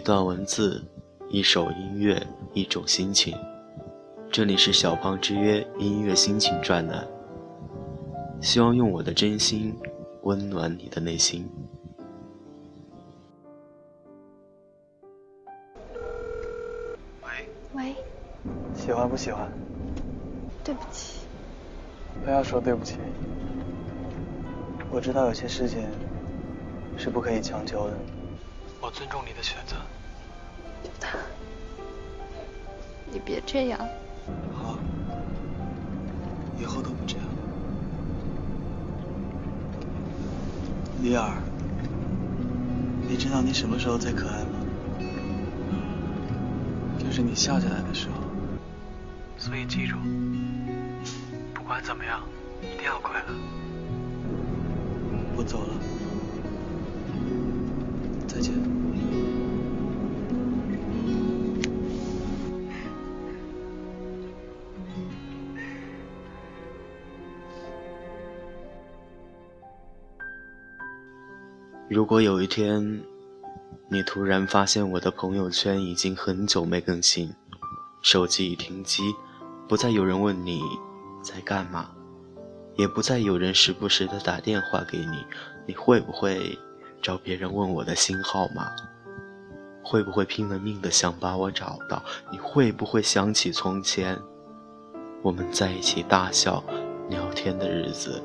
一段文字，一首音乐，一种心情。这里是小胖之约音乐心情专栏，希望用我的真心温暖你的内心。喂喂，喜欢不喜欢？对不起。不要说对不起。我知道有些事情是不可以强求的。我尊重你的选择。你别这样。好，以后都不这样。李儿，你知道你什么时候最可爱吗？就是你笑起来的时候。所以记住，不管怎么样，一定要快乐。我走了，再见。如果有一天，你突然发现我的朋友圈已经很久没更新，手机已停机，不再有人问你在干嘛，也不再有人时不时的打电话给你，你会不会找别人问我的新号码？会不会拼了命的想把我找到？你会不会想起从前我们在一起大笑聊天的日子？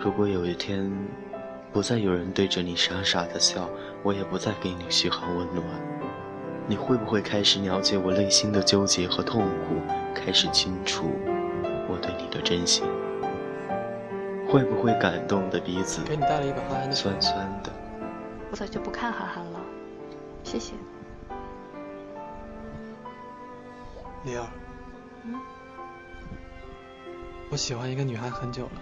如果有一天，不再有人对着你傻傻的笑，我也不再给你嘘寒问暖，你会不会开始了解我内心的纠结和痛苦？开始清楚我对你的真心？会不会感动的鼻子给你带了一把憨憨的酸酸的？我早就不看憨憨了，谢谢。李儿，嗯，我喜欢一个女孩很久了。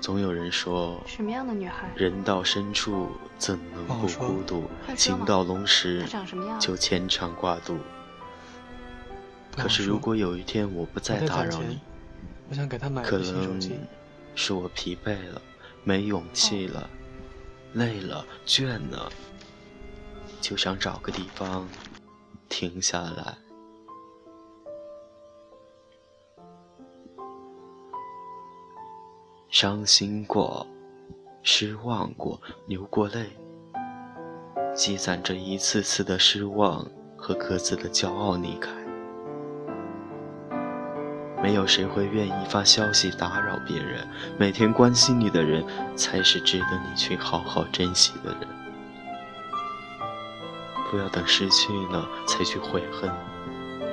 总有人说，什么样的女孩？人到深处怎能不孤独？情到浓时？就牵肠挂肚。可是如果有一天我不再打扰你，我想给她买可个新手能机。是我疲惫了，没勇气了，累了，倦了，就想找个地方停下来。伤心过，失望过，流过泪，积攒着一次次的失望和各自的骄傲离开。没有谁会愿意发消息打扰别人，每天关心你的人才是值得你去好好珍惜的人。不要等失去了才去悔恨，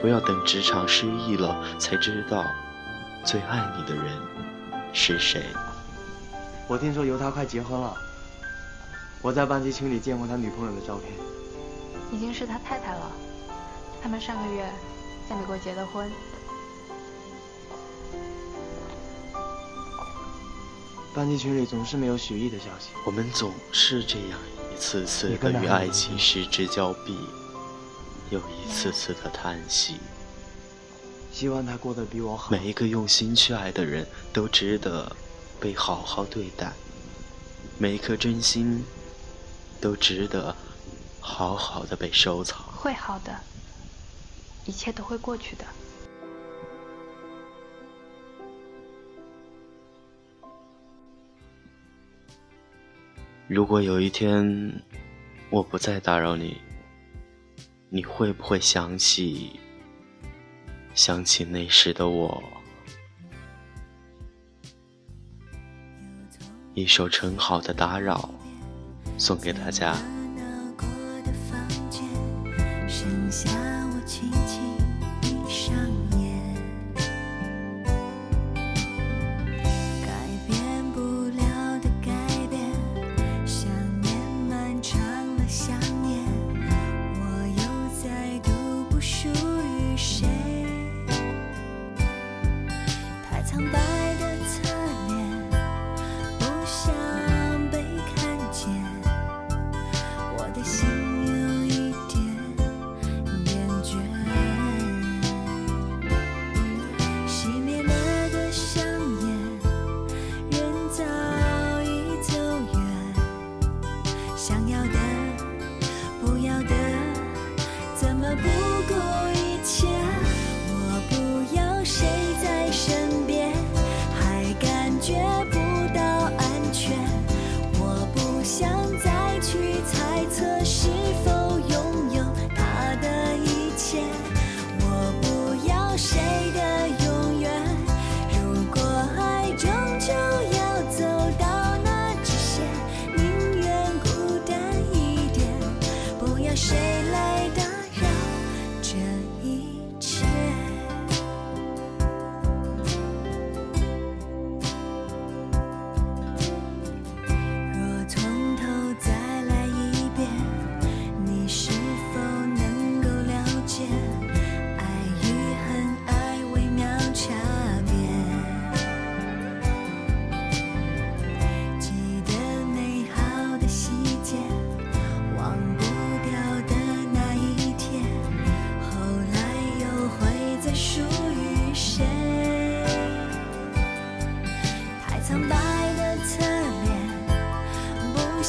不要等职场失意了才知道最爱你的人是谁。我听说尤他快结婚了，我在班级群里见过他女朋友的照片。已经是他太太了。他们上个月在美国结的婚。班级群里总是没有许艺的消息。我们总是这样一次次的与爱情失之交臂，又一次次的叹息。希望他过得比我好。每一个用心去爱的人都值得被好好对待，每一颗真心都值得好好的被收藏。会好的，一切都会过去的。如果有一天我不再打扰你，你会不会想起想起那时的我？一首陈好的《打扰》送给大家。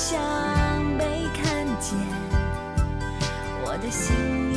想被看见我的心。